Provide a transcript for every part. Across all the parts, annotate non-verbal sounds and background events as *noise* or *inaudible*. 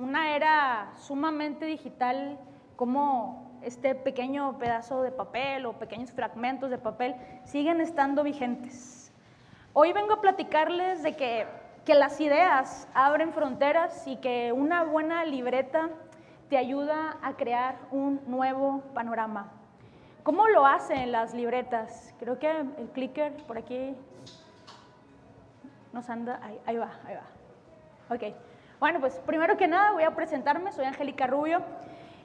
una era sumamente digital, como este pequeño pedazo de papel o pequeños fragmentos de papel siguen estando vigentes. Hoy vengo a platicarles de que, que las ideas abren fronteras y que una buena libreta te ayuda a crear un nuevo panorama. ¿Cómo lo hacen las libretas? Creo que el clicker por aquí nos anda, ahí, ahí va, ahí va. Ok. Bueno, pues primero que nada voy a presentarme, soy Angélica Rubio.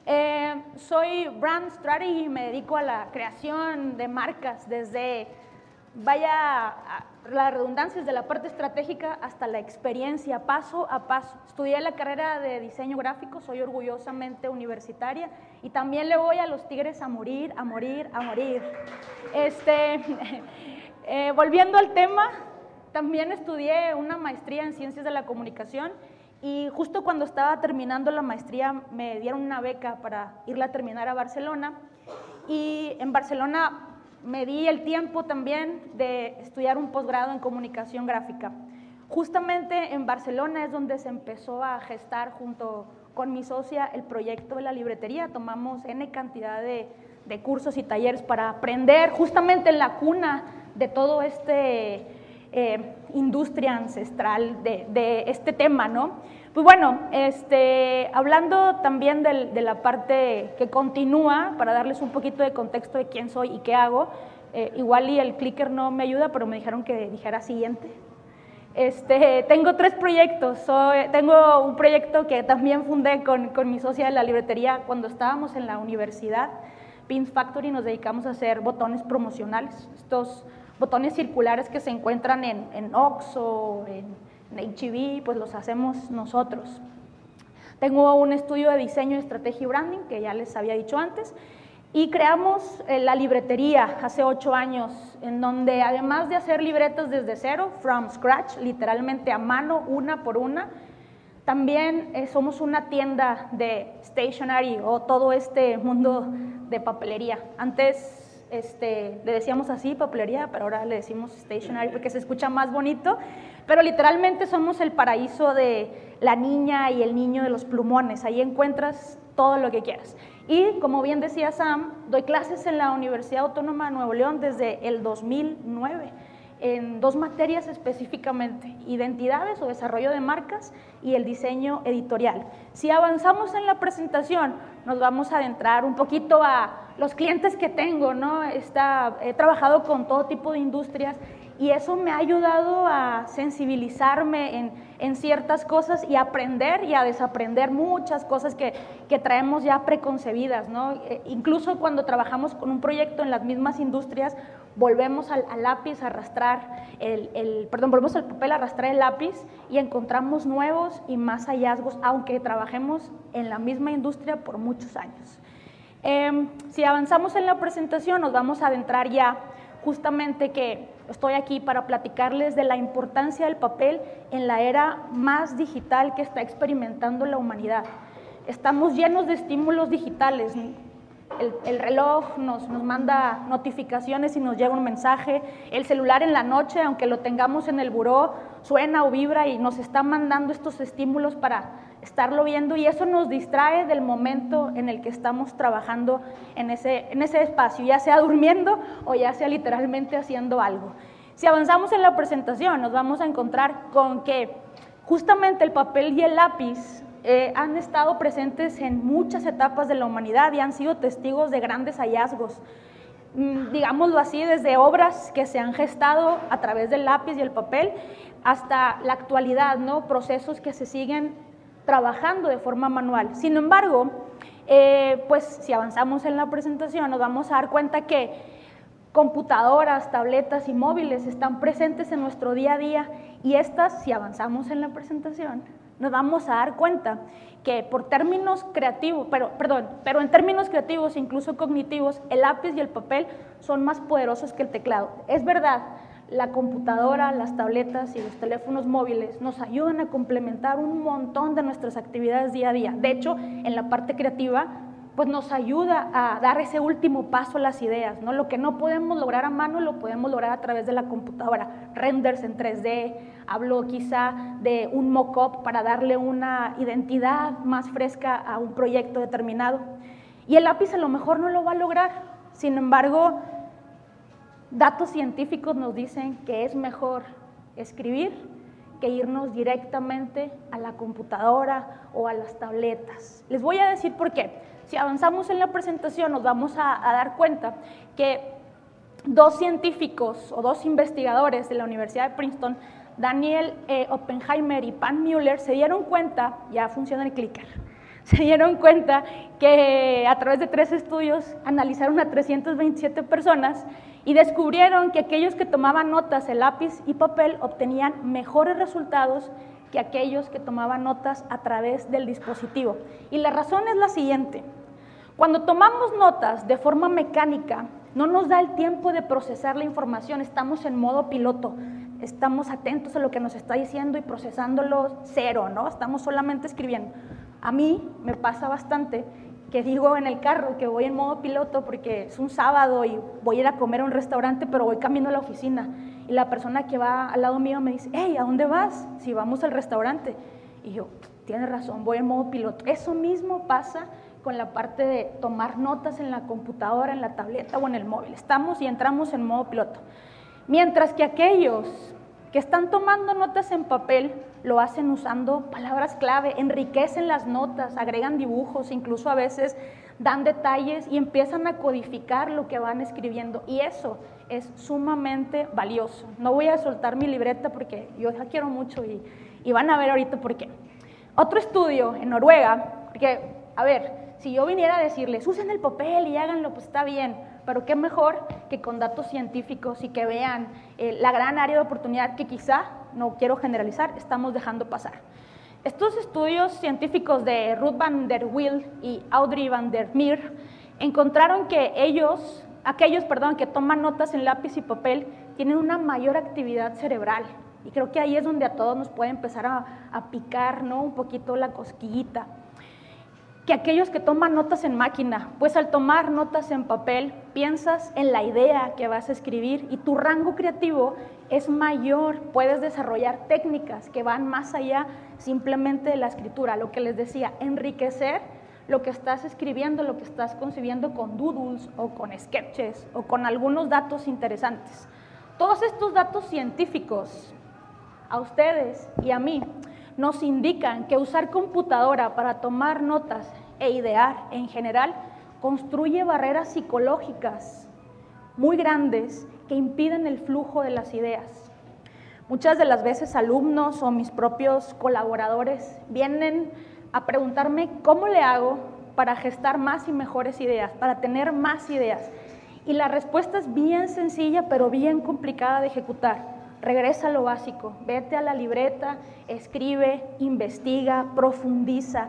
Eh, soy brand strategy y me dedico a la creación de marcas desde, vaya, las redundancias de la parte estratégica hasta la experiencia, paso a paso. Estudié la carrera de diseño gráfico, soy orgullosamente universitaria y también le voy a los tigres a morir, a morir, a morir. Este, *laughs* eh, volviendo al tema, también estudié una maestría en ciencias de la comunicación y justo cuando estaba terminando la maestría me dieron una beca para irla a terminar a Barcelona. Y en Barcelona me di el tiempo también de estudiar un posgrado en comunicación gráfica. Justamente en Barcelona es donde se empezó a gestar junto con mi socia el proyecto de la libretería. Tomamos N cantidad de, de cursos y talleres para aprender justamente en la cuna de todo este eh, industria ancestral de, de, este tema, ¿no? Pues bueno, este, hablando también de la parte que continúa, para darles un poquito de contexto de quién soy y qué hago, eh, igual y el clicker no me ayuda, pero me dijeron que dijera siguiente. Este, tengo tres proyectos. Tengo un proyecto que también fundé con, con, mi socia de la libretería cuando estábamos en la universidad. Pins Factory nos dedicamos a hacer botones promocionales. Estos botones circulares que se encuentran en, en Oxxo, en, en HEB, pues los hacemos nosotros. Tengo un estudio de diseño, estrategia y branding, que ya les había dicho antes, y creamos eh, la libretería hace ocho años, en donde además de hacer libretas desde cero, from scratch, literalmente a mano, una por una, también eh, somos una tienda de stationery o todo este mundo de papelería. Antes este, le decíamos así, papelería, pero ahora le decimos stationery porque se escucha más bonito, pero literalmente somos el paraíso de la niña y el niño de los plumones, ahí encuentras todo lo que quieras. Y como bien decía Sam, doy clases en la Universidad Autónoma de Nuevo León desde el 2009 en dos materias específicamente, identidades o desarrollo de marcas y el diseño editorial. Si avanzamos en la presentación, nos vamos a adentrar un poquito a los clientes que tengo, ¿no? Está, he trabajado con todo tipo de industrias y eso me ha ayudado a sensibilizarme en, en, ciertas cosas y aprender y a desaprender muchas cosas que, que traemos ya preconcebidas, ¿no? E, incluso cuando trabajamos con un proyecto en las mismas industrias, volvemos al, lápiz a arrastrar el, el, perdón, volvemos al papel a arrastrar el lápiz y encontramos nuevos y más hallazgos, aunque trabajemos en la misma industria por muchos años. Eh, si avanzamos en la presentación, nos vamos a adentrar ya justamente que estoy aquí para platicarles de la importancia del papel en la era más digital que está experimentando la humanidad. Estamos llenos de estímulos digitales. El, el reloj nos, nos, manda notificaciones y nos llega un mensaje. El celular en la noche, aunque lo tengamos en el buró, suena o vibra y nos está mandando estos estímulos para estarlo viendo y eso nos distrae del momento en el que estamos trabajando en ese, en ese espacio, ya sea *laughs* durmiendo o ya sea literalmente haciendo algo. Si avanzamos en la presentación, nos vamos a encontrar con que justamente el papel y el lápiz eh, han estado presentes en muchas etapas de la humanidad y han sido testigos de grandes hallazgos. Mm, digámoslo así, desde obras que se han gestado a través del lápiz y el papel hasta la actualidad, ¿no? procesos que se siguen trabajando de forma manual. Sin embargo, eh, pues si avanzamos en la presentación nos vamos a dar cuenta que computadoras, tabletas y móviles están presentes en nuestro día a día y estas, si avanzamos en la presentación, nos vamos a dar cuenta que por términos creativos, pero, perdón, pero en términos creativos, incluso cognitivos, el lápiz y el papel son más poderosos que el teclado. Es verdad, la computadora, las tabletas y los teléfonos móviles nos ayudan a complementar un montón de nuestras actividades día a día. De hecho, en la parte creativa, pues nos ayuda a dar ese último paso a las ideas, ¿no? Lo que no podemos lograr a mano lo podemos lograr a través de la computadora, renders en 3D, hablo quizá de un mock-up para darle una identidad más fresca a un proyecto determinado. Y el lápiz a lo mejor no lo va a lograr, sin embargo, datos científicos nos dicen que es mejor escribir que irnos directamente a la computadora o a las tabletas. Les voy a decir por qué. Si avanzamos en la presentación nos vamos a, dar cuenta que dos científicos o dos investigadores de la Universidad de Princeton, Daniel eh, Oppenheimer y Pan Mueller, se dieron cuenta, ya funciona el clicker, *laughs* se dieron cuenta que a través de tres estudios analizaron a 327 personas y descubrieron que aquellos que tomaban notas en lápiz y papel obtenían mejores resultados que aquellos que tomaban notas a través del dispositivo. Y la razón es la siguiente. Cuando tomamos notas de forma mecánica, no nos da el tiempo de procesar la información, estamos en modo piloto, estamos atentos a lo que nos está diciendo y procesándolo cero, ¿no? Estamos solamente escribiendo. A mí me pasa bastante que digo en el carro que voy en modo piloto porque es un sábado y voy a ir a comer a un restaurante, pero voy camino a la oficina. Y la persona que va al lado mío me dice, hey, ¿a dónde vas? Si vamos al restaurante. Y yo, tiene razón, voy en modo piloto. Eso mismo pasa con la parte de tomar notas en la computadora, en la tableta o en el móvil. Estamos y entramos en modo piloto. Mientras que aquellos que están tomando notas en papel lo hacen usando palabras clave, enriquecen las notas, agregan dibujos, incluso a veces dan detalles y empiezan a codificar lo que van escribiendo. Y eso es sumamente valioso. No voy a soltar mi libreta porque yo la quiero mucho y, y van a ver ahorita por qué. Otro estudio en Noruega, porque, a ver, si yo viniera a decirles, usen el papel y háganlo, pues está bien, pero qué mejor que con datos científicos y que vean eh, la gran área de oportunidad que quizá, no quiero generalizar, estamos dejando pasar. Estos estudios científicos de Ruth van der Wiel y Audrey van der Meer encontraron que ellos, aquellos perdón, que toman notas en lápiz y papel tienen una mayor actividad cerebral. Y creo que ahí es donde a todos nos puede empezar a, a picar ¿no? un poquito la cosquillita que aquellos que toman notas en máquina, pues al tomar notas en papel piensas en la idea que vas a escribir y tu rango creativo es mayor, puedes desarrollar técnicas que van más allá simplemente de la escritura, lo que les decía, enriquecer lo que estás escribiendo, lo que estás concibiendo con doodles o con sketches o con algunos datos interesantes. Todos estos datos científicos a ustedes y a mí nos indican que usar computadora para tomar notas e idear en general construye barreras psicológicas muy grandes que impiden el flujo de las ideas. Muchas de las veces alumnos o mis propios colaboradores vienen a preguntarme cómo le hago para gestar más y mejores ideas, para tener más ideas. Y la respuesta es bien sencilla, pero bien complicada de ejecutar regresa a lo básico, vete a la libreta, escribe, investiga, profundiza.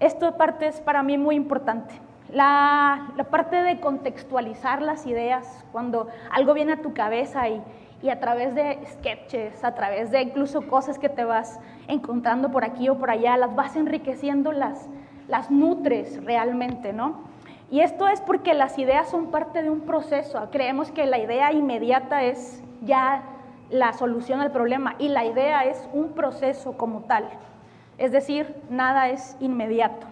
Esto parte es para mí muy importante. La, parte de contextualizar las ideas, cuando algo viene a tu cabeza y, y a través de sketches, a través de incluso cosas que te vas encontrando por aquí o por allá, las vas enriqueciendo, las, las nutres realmente, ¿no? Y esto es porque las ideas son parte de un proceso. Creemos que la idea inmediata es ya la solución al problema y la idea es un proceso como tal. Es decir, nada es inmediato.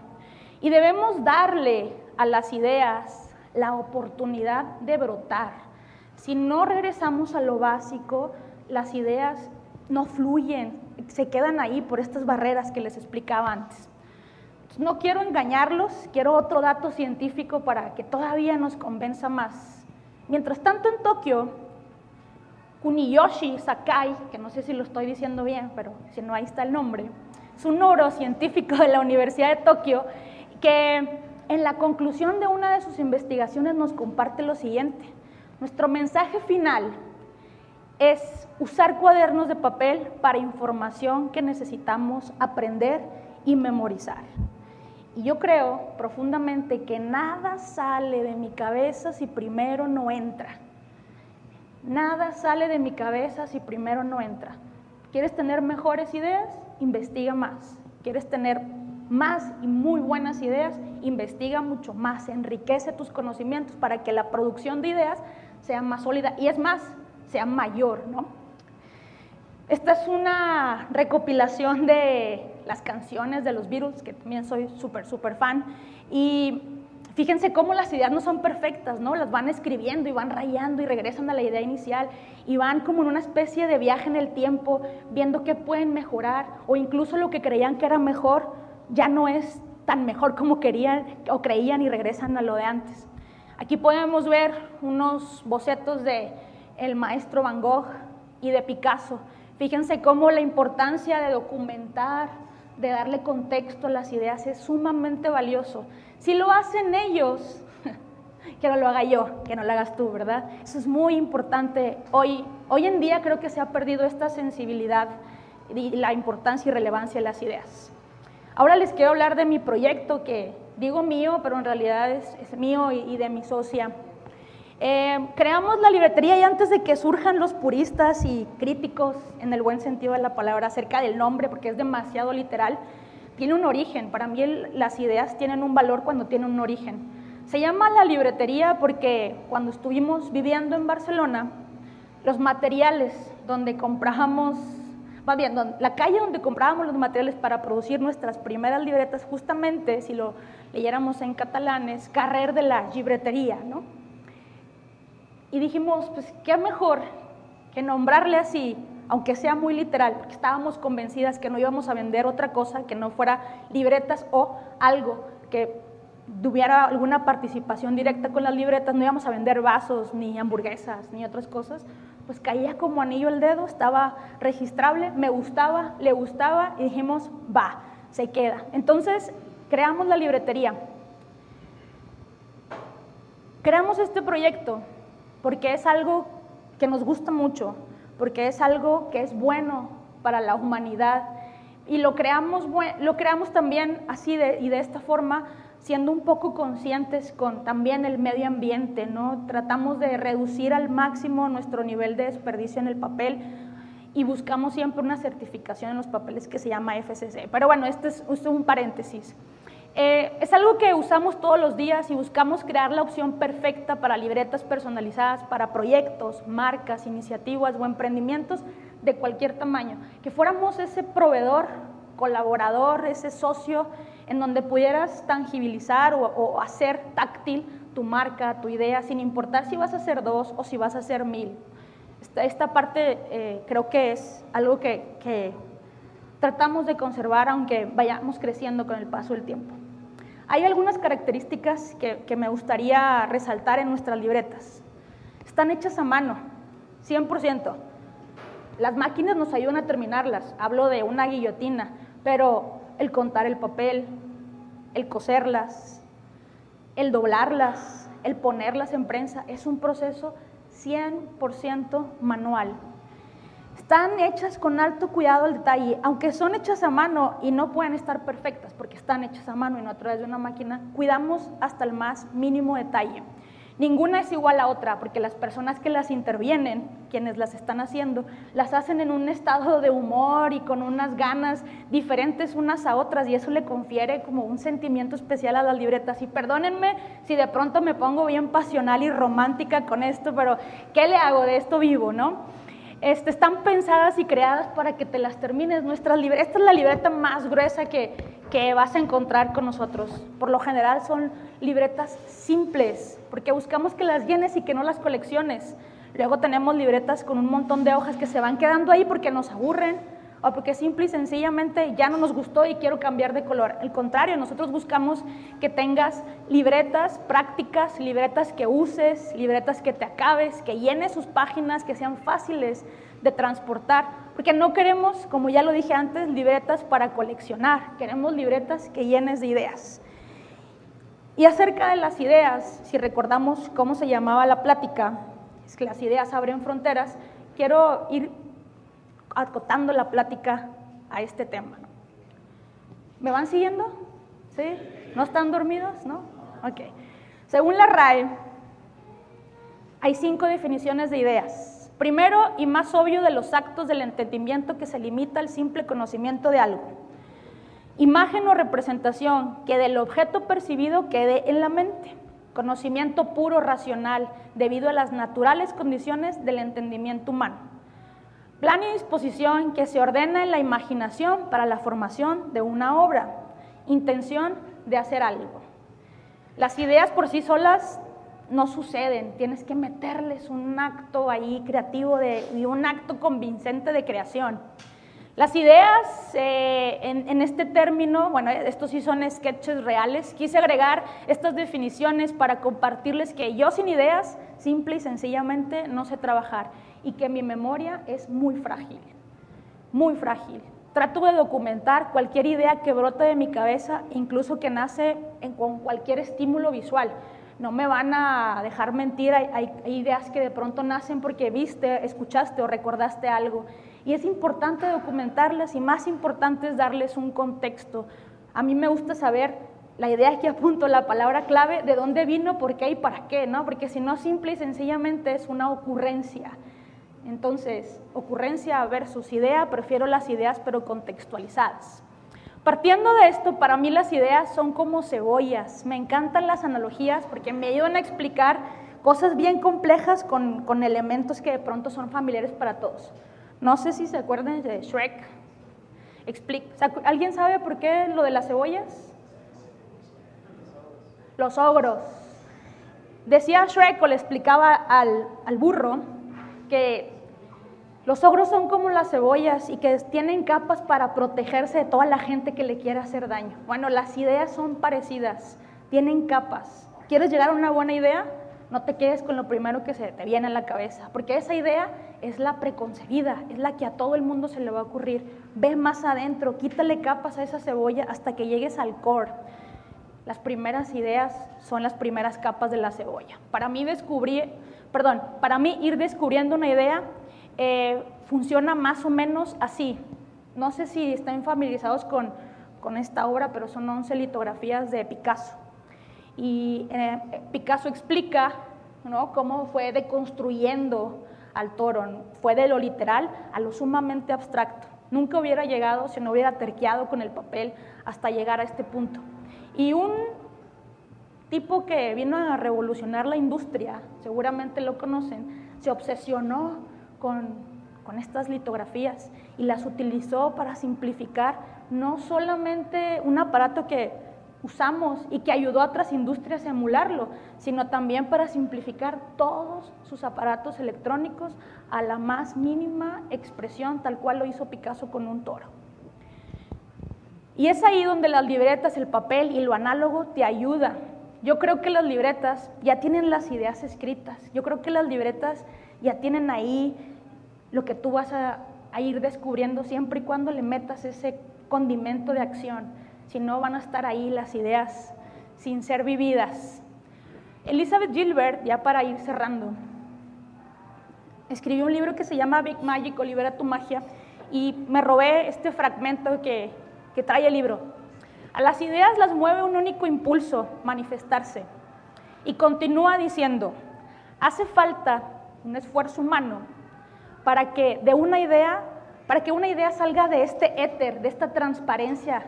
Y debemos darle a las ideas la oportunidad de brotar. Si no regresamos a lo básico, las ideas no fluyen, se quedan ahí por estas barreras que les explicaba antes. No quiero engañarlos, quiero otro dato científico para que todavía nos convenza más. Mientras tanto en Tokio, Kuniyoshi Sakai, que no sé si lo estoy diciendo bien, pero si no, ahí está el nombre, es un neurocientífico de la Universidad de Tokio que en la conclusión de una de sus investigaciones nos comparte lo siguiente. Nuestro mensaje final es usar cuadernos de papel para información que necesitamos aprender y memorizar. Y yo creo profundamente que nada sale de mi cabeza si primero no entra. Nada sale de mi cabeza si primero no entra. ¿Quieres tener mejores ideas? Investiga más. ¿Quieres tener más y muy buenas ideas, investiga mucho más, enriquece tus conocimientos para que la producción de ideas sea más sólida y es más, sea mayor, ¿no? Esta es una recopilación de las canciones de los Beatles, que también soy súper, súper fan, y fíjense cómo las ideas no son perfectas, ¿no? Las van escribiendo y van rayando y regresan a la idea inicial y van como en una especie de viaje en el tiempo, viendo qué pueden mejorar o incluso lo que creían que era mejor ya no es tan mejor como querían o creían y regresan a lo de antes. Aquí podemos ver unos bocetos de el maestro Van Gogh y de Picasso. Fíjense cómo la importancia de documentar, de darle contexto a las ideas es sumamente valioso. Si lo hacen ellos, *laughs* que no lo haga yo, que no lo hagas tú, ¿verdad? Eso es muy importante. Hoy, hoy en día creo que se ha perdido esta sensibilidad y la importancia y relevancia de las ideas. Ahora les quiero hablar de mi proyecto, que digo mío, pero en realidad es, mío y de mi socia. Eh, creamos la libretería y antes de que surjan los puristas y críticos, en el buen sentido de la palabra, acerca del nombre, porque es demasiado literal, tiene un origen. Para mí las ideas tienen un valor cuando tienen un origen. Se llama la libretería porque cuando estuvimos viviendo en Barcelona, los materiales donde comprábamos, más bien, la calle donde comprábamos los materiales para producir nuestras primeras libretas, justamente, si lo leyéramos en catalán, es carrer de la libretería, ¿no? Y dijimos, pues qué mejor que nombrarle así, aunque sea muy literal, porque estábamos convencidas que no íbamos a vender otra cosa que no fuera libretas o algo que tuviera alguna participación directa con las libretas, no íbamos a vender vasos, ni hamburguesas, ni otras cosas, pues caía como anillo el dedo, estaba registrable, me gustaba, le gustaba y dijimos, va, se queda. Entonces creamos la libretería. Creamos este proyecto porque es algo que nos gusta mucho, porque es algo que es bueno para la humanidad. Y lo creamos, lo creamos también así y de esta forma, siendo un poco conscientes con también el medio ambiente, ¿no? Tratamos de reducir al máximo nuestro nivel de desperdicio en el papel y buscamos siempre una certificación en los papeles que se llama FCC. Pero bueno, este es, este es un paréntesis. Eh, es algo que usamos todos los días y buscamos crear la opción perfecta para libretas personalizadas, para proyectos, marcas, iniciativas o emprendimientos de cualquier tamaño. Que fuéramos ese proveedor, colaborador, ese socio en donde pudieras tangibilizar o, hacer táctil tu marca, tu idea, sin importar si vas a hacer dos o si vas a hacer mil. Esta, parte eh, creo que es algo que tratamos de conservar aunque vayamos creciendo con el paso del tiempo. Hay algunas características que, me gustaría resaltar en nuestras libretas. Están hechas a mano, 100%. Las máquinas nos ayudan a terminarlas. Hablo de una guillotina, pero el contar el papel, el coserlas, el doblarlas, el ponerlas en prensa, es un proceso 100% manual. Están hechas con alto cuidado al detalle, aunque son hechas a mano y no pueden estar perfectas porque están hechas a mano y no a través de una máquina, cuidamos hasta el más mínimo detalle. Ninguna es igual a otra, porque las personas que las intervienen, quienes las están haciendo, las hacen en un estado de humor y con unas ganas diferentes unas a otras, y eso le confiere como un sentimiento especial a las libretas. Y perdónenme si de pronto me pongo bien pasional y romántica con esto, pero ¿qué le hago de esto vivo, no? Este, están pensadas y creadas para que te las termines. Nuestras esta es la libreta más gruesa que, que vas a encontrar con nosotros. Por lo general son libretas simples, porque buscamos que las llenes y que no las colecciones. Luego tenemos libretas con un montón de hojas que se van quedando ahí porque nos aburren o porque simple y sencillamente ya no nos gustó y quiero cambiar de color. Al contrario, nosotros buscamos que tengas libretas prácticas, libretas que uses, libretas que te acabes, que llenes sus páginas, que sean fáciles de transportar, porque no queremos, como ya lo dije antes, libretas para coleccionar, queremos libretas que llenes de ideas. Y acerca de las ideas, si recordamos cómo se llamaba la plática, es que las ideas abren fronteras, quiero ir acotando la plática a este tema. ¿Me van siguiendo? ¿Sí? ¿No están dormidos? ¿No? Ok. Según la RAE, hay cinco definiciones de ideas. Primero y más obvio de los actos del entendimiento que se limita al simple conocimiento de algo. Imagen o representación que del objeto percibido quede en la mente. Conocimiento puro racional debido a las naturales condiciones del entendimiento humano. Plan y disposición que se ordena en la imaginación para la formación de una obra. Intención de hacer algo. Las ideas por sí solas no suceden, tienes que meterles un acto ahí creativo de, y un acto convincente de creación. Las ideas eh, en, en, este término, bueno, estos sí son sketches reales, quise agregar estas definiciones para compartirles que yo sin ideas, simple y sencillamente, no sé trabajar y que mi memoria es muy frágil, muy frágil. Trato de documentar cualquier idea que brote de mi cabeza, incluso que nace en, con cualquier estímulo visual no me van a dejar mentir, hay, ideas que de pronto nacen porque viste, escuchaste o recordaste algo. Y es importante documentarlas y más importante es darles un contexto. A mí me gusta saber la idea que apunto, la palabra clave, de dónde vino, por qué y para qué, ¿no? Porque si no, simple y sencillamente es una ocurrencia. Entonces, ocurrencia versus idea, prefiero las ideas pero contextualizadas. Partiendo de esto, para mí las ideas son como cebollas. Me encantan las analogías porque me ayudan a explicar cosas bien complejas con, con elementos que de pronto son familiares para todos. No sé si se acuerdan de Shrek. ¿Alguien sabe por qué lo de las cebollas? Los ogros. Decía Shrek o le explicaba al, al burro que los ogros son como las cebollas y que tienen capas para protegerse de toda la gente que le quiera hacer daño. Bueno, las ideas son parecidas, tienen capas. ¿Quieres llegar a una buena idea? No te quedes con lo primero que se te viene a la cabeza, porque esa idea es la preconcebida, es la que a todo el mundo se le va a ocurrir. Ve más adentro, quítale capas a esa cebolla hasta que llegues al core. Las primeras ideas son las primeras capas de la cebolla. Para mí descubrir, perdón, para mí ir descubriendo una idea eh, funciona más o menos así. No sé si están familiarizados con, con esta obra, pero son 11 litografías de Picasso. Y eh, Picasso explica ¿no? cómo fue deconstruyendo al toro, fue de lo literal a lo sumamente abstracto. Nunca hubiera llegado si no hubiera terqueado con el papel hasta llegar a este punto. Y un tipo que vino a revolucionar la industria, seguramente lo conocen, se obsesionó con, estas litografías y las utilizó para simplificar no solamente un aparato que usamos y que ayudó a otras industrias a emularlo, sino también para simplificar todos sus aparatos electrónicos a la más mínima expresión, tal cual lo hizo Picasso con un toro. Y es ahí donde las libretas, el papel y lo análogo te ayudan. Yo creo que las libretas ya tienen las ideas escritas. Yo creo que las libretas ya tienen ahí lo que tú vas a, ir descubriendo siempre y cuando le metas ese condimento de acción. Si no, van a estar ahí las ideas sin ser vividas. Elizabeth Gilbert, ya para ir cerrando, escribió un libro que se llama Big Magic o Libera tu Magia y me robé este fragmento que, que trae el libro. A las ideas las mueve un único impulso, manifestarse. Y continúa diciendo, hace falta un esfuerzo humano para que de una idea, para que una idea salga de este éter, de esta transparencia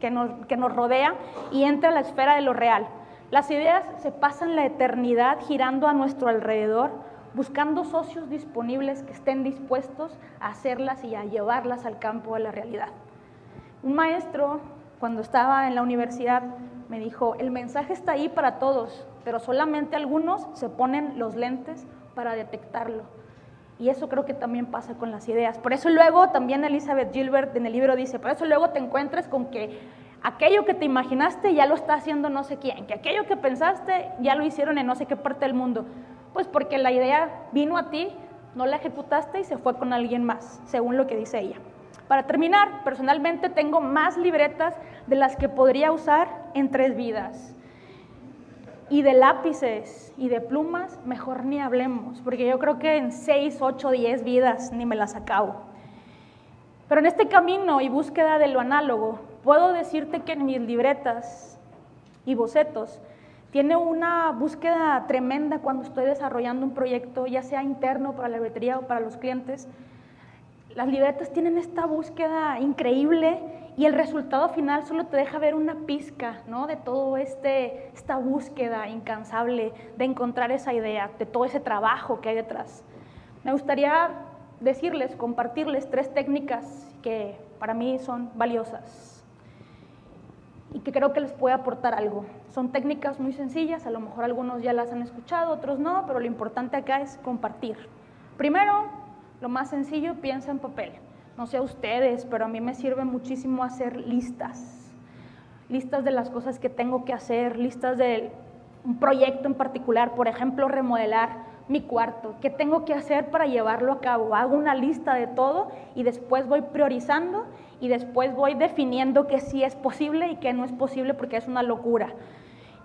que nos, que nos rodea y entre a la esfera de lo real. Las ideas se pasan la eternidad girando a nuestro alrededor, buscando socios disponibles que estén dispuestos a hacerlas y a llevarlas al campo de la realidad. Un maestro, cuando estaba en la universidad, me dijo, el mensaje está ahí para todos, pero solamente algunos se ponen los lentes para detectarlo. Y eso creo que también pasa con las ideas. Por eso luego también Elizabeth Gilbert en el libro dice, por eso luego te encuentras con que aquello que te imaginaste ya lo está haciendo no sé quién, que aquello que pensaste ya lo hicieron en no sé qué parte del mundo. Pues porque la idea vino a ti, no la ejecutaste y se fue con alguien más, según lo que dice ella. Para terminar, personalmente tengo más libretas de las que podría usar en tres vidas. Y de lápices y de plumas, mejor ni hablemos, porque yo creo que en 6, 8, 10 vidas ni me las acabo. Pero en este camino y búsqueda de lo análogo, puedo decirte que en mis libretas y bocetos tiene una búsqueda tremenda cuando estoy desarrollando un proyecto, ya sea interno para la libretería o para los clientes. Las libretas tienen esta búsqueda increíble y el resultado final solo te deja ver una pizca ¿no? de todo este, esta búsqueda incansable de encontrar esa idea, de todo ese trabajo que hay detrás. Me gustaría decirles, compartirles tres técnicas que para mí son valiosas y que creo que les puede aportar algo. Son técnicas muy sencillas, a lo mejor algunos ya las han escuchado, otros no, pero lo importante acá es compartir. Primero, lo más sencillo, piensa en papel. No sé ustedes, pero a mí me sirve muchísimo hacer listas. Listas de las cosas que tengo que hacer, listas de un proyecto en particular, por ejemplo, remodelar mi cuarto. ¿Qué tengo que hacer para llevarlo a cabo? Hago una lista de todo y después voy priorizando y después voy definiendo qué sí es posible y qué no es posible porque es una locura.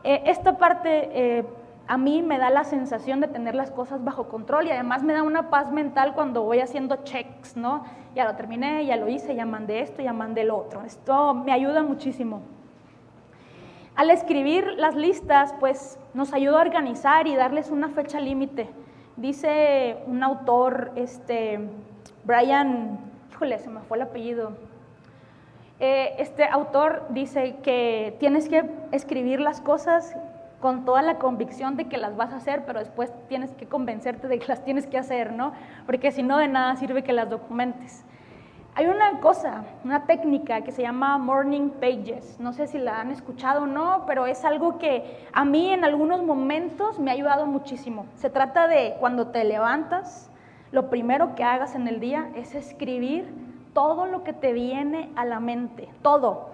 Eh, esta parte eh, a mí me da la sensación de tener las cosas bajo control y además me da una paz mental cuando voy haciendo checks, ¿no? Ya lo terminé, ya lo hice, ya mandé esto, ya mandé lo otro. Esto me ayuda muchísimo. Al escribir las listas, pues nos ayuda a organizar y darles una fecha límite. Dice un autor, este, Brian, híjole, se me fue el apellido. Eh, este autor dice que tienes que escribir las cosas con toda la convicción de que las vas a hacer, pero después tienes que convencerte de que las tienes que hacer, ¿no? Porque si no, de nada sirve que las documentes. Hay una cosa, una técnica que se llama Morning Pages. No sé si la han escuchado o no, pero es algo que a mí en algunos momentos me ha ayudado muchísimo. Se trata de cuando te levantas, lo primero que hagas en el día es escribir todo lo que te viene a la mente, todo.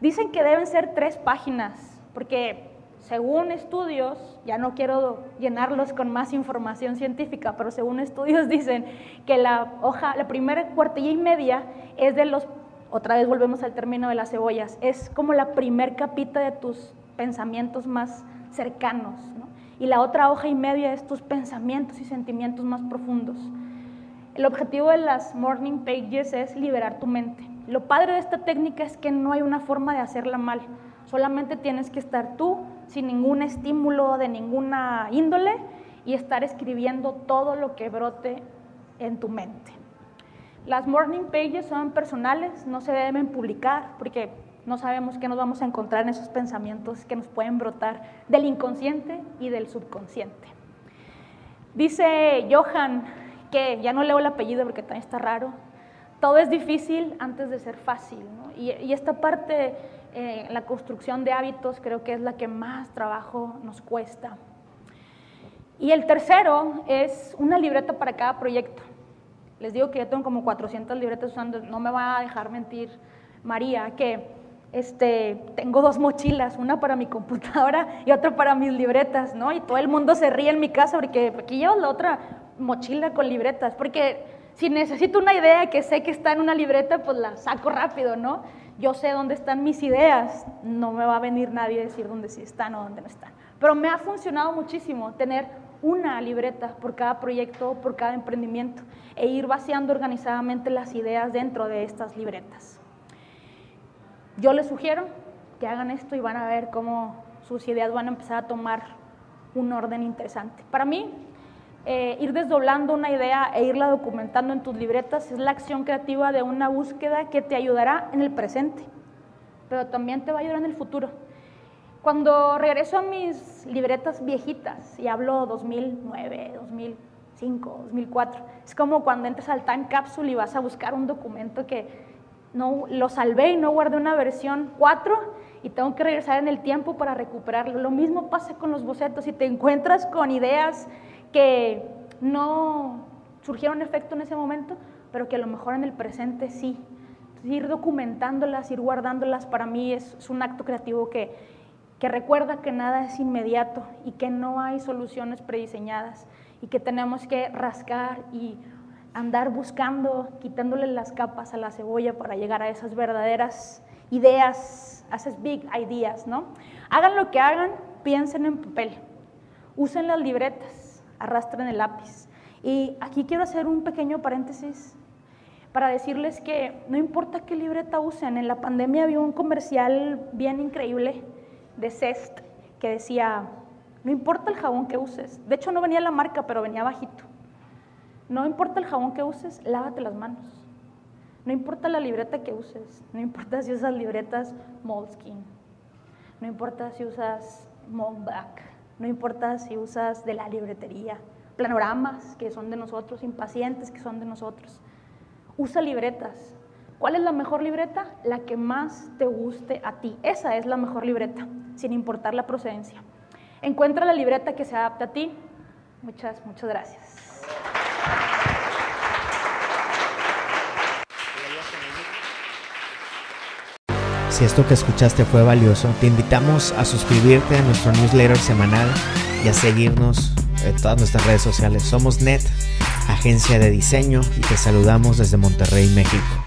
Dicen que deben ser tres páginas, porque según estudios, ya no quiero llenarlos con más información científica, pero según estudios *laughs* dicen que la hoja, la primera cuartilla y media es de los, otra vez volvemos al término de las cebollas, es como la primer capita de tus pensamientos más cercanos, y la otra hoja y media es tus pensamientos y sentimientos más profundos. El objetivo de las morning pages es liberar tu mente. Lo padre de esta técnica es que no hay una forma de hacerla mal, solamente tienes que estar tú sin ningún estímulo de ninguna índole y estar escribiendo todo lo que brote en tu mente. Las morning pages son personales, no se deben publicar porque no sabemos qué nos vamos a encontrar en esos pensamientos que nos pueden brotar del inconsciente y del subconsciente. Dice Johan, que ya no leo el apellido porque también está raro, todo es difícil antes de ser fácil. Y, y, esta parte eh, la construcción de hábitos creo que es la que más trabajo nos cuesta. Y el tercero es una libreta para cada proyecto. Les digo que yo tengo como 400 libretas usando, no me va a dejar mentir María, que este, tengo dos mochilas, una para mi computadora y otra para mis libretas, ¿no? Y todo el mundo se ríe en mi casa porque aquí llevo la otra mochila con libretas, porque si necesito una idea que sé que está en una libreta, pues la saco rápido, ¿no? Yo sé dónde están mis ideas, no me va a venir nadie a decir dónde sí están o dónde no están. Pero me ha funcionado muchísimo tener una libreta por cada proyecto, por cada emprendimiento e ir vaciando organizadamente las ideas dentro de estas libretas. Yo les sugiero que hagan esto y van a ver cómo sus ideas van a empezar a tomar un orden interesante. Para mí, eh, ir desdoblando una idea e irla documentando en tus libretas es la acción creativa de una búsqueda que te ayudará en el presente, pero también te va a ayudar en el futuro. Cuando regreso a mis libretas viejitas, y hablo 2009, 2005, 2004, es como cuando entras al time capsule y vas a buscar un documento que no lo salvé y no guardé una versión 4 y tengo que regresar en el tiempo para recuperarlo. Lo mismo pasa con los bocetos. Si te encuentras con ideas que no surgieron efecto en ese momento, pero que a lo mejor en el presente sí. ir documentándolas, ir guardándolas, para mí es, un acto creativo que, que recuerda que nada es inmediato y que no hay soluciones prediseñadas y que tenemos que rascar y andar buscando, quitándole las capas a la cebolla para llegar a esas verdaderas ideas, esas big ideas, ¿no? Hagan lo que hagan, piensen en papel, usen las libretas, arrastren el lápiz. Y aquí quiero hacer un pequeño paréntesis para decirles que no importa qué libreta usen, en la pandemia había un comercial bien increíble de Cest que decía, no importa el jabón que uses, de hecho no venía la marca, pero venía bajito, no importa el jabón que uses, lávate las manos. No importa la libreta que uses, no importa si usas libretas Moleskine, no importa si usas Moldback, no importa si usas de la libretería, planoramas que son de nosotros, impacientes que son de nosotros. Usa libretas. ¿Cuál es la mejor libreta? La que más te guste a ti. Esa es la mejor libreta, sin importar la procedencia. Encuentra la libreta que se adapte a ti. Muchas, muchas gracias. Si esto que escuchaste fue valioso, te invitamos a suscribirte a nuestro newsletter semanal y a seguirnos en todas nuestras redes sociales. Somos NET, agencia de diseño, y te saludamos desde Monterrey, México.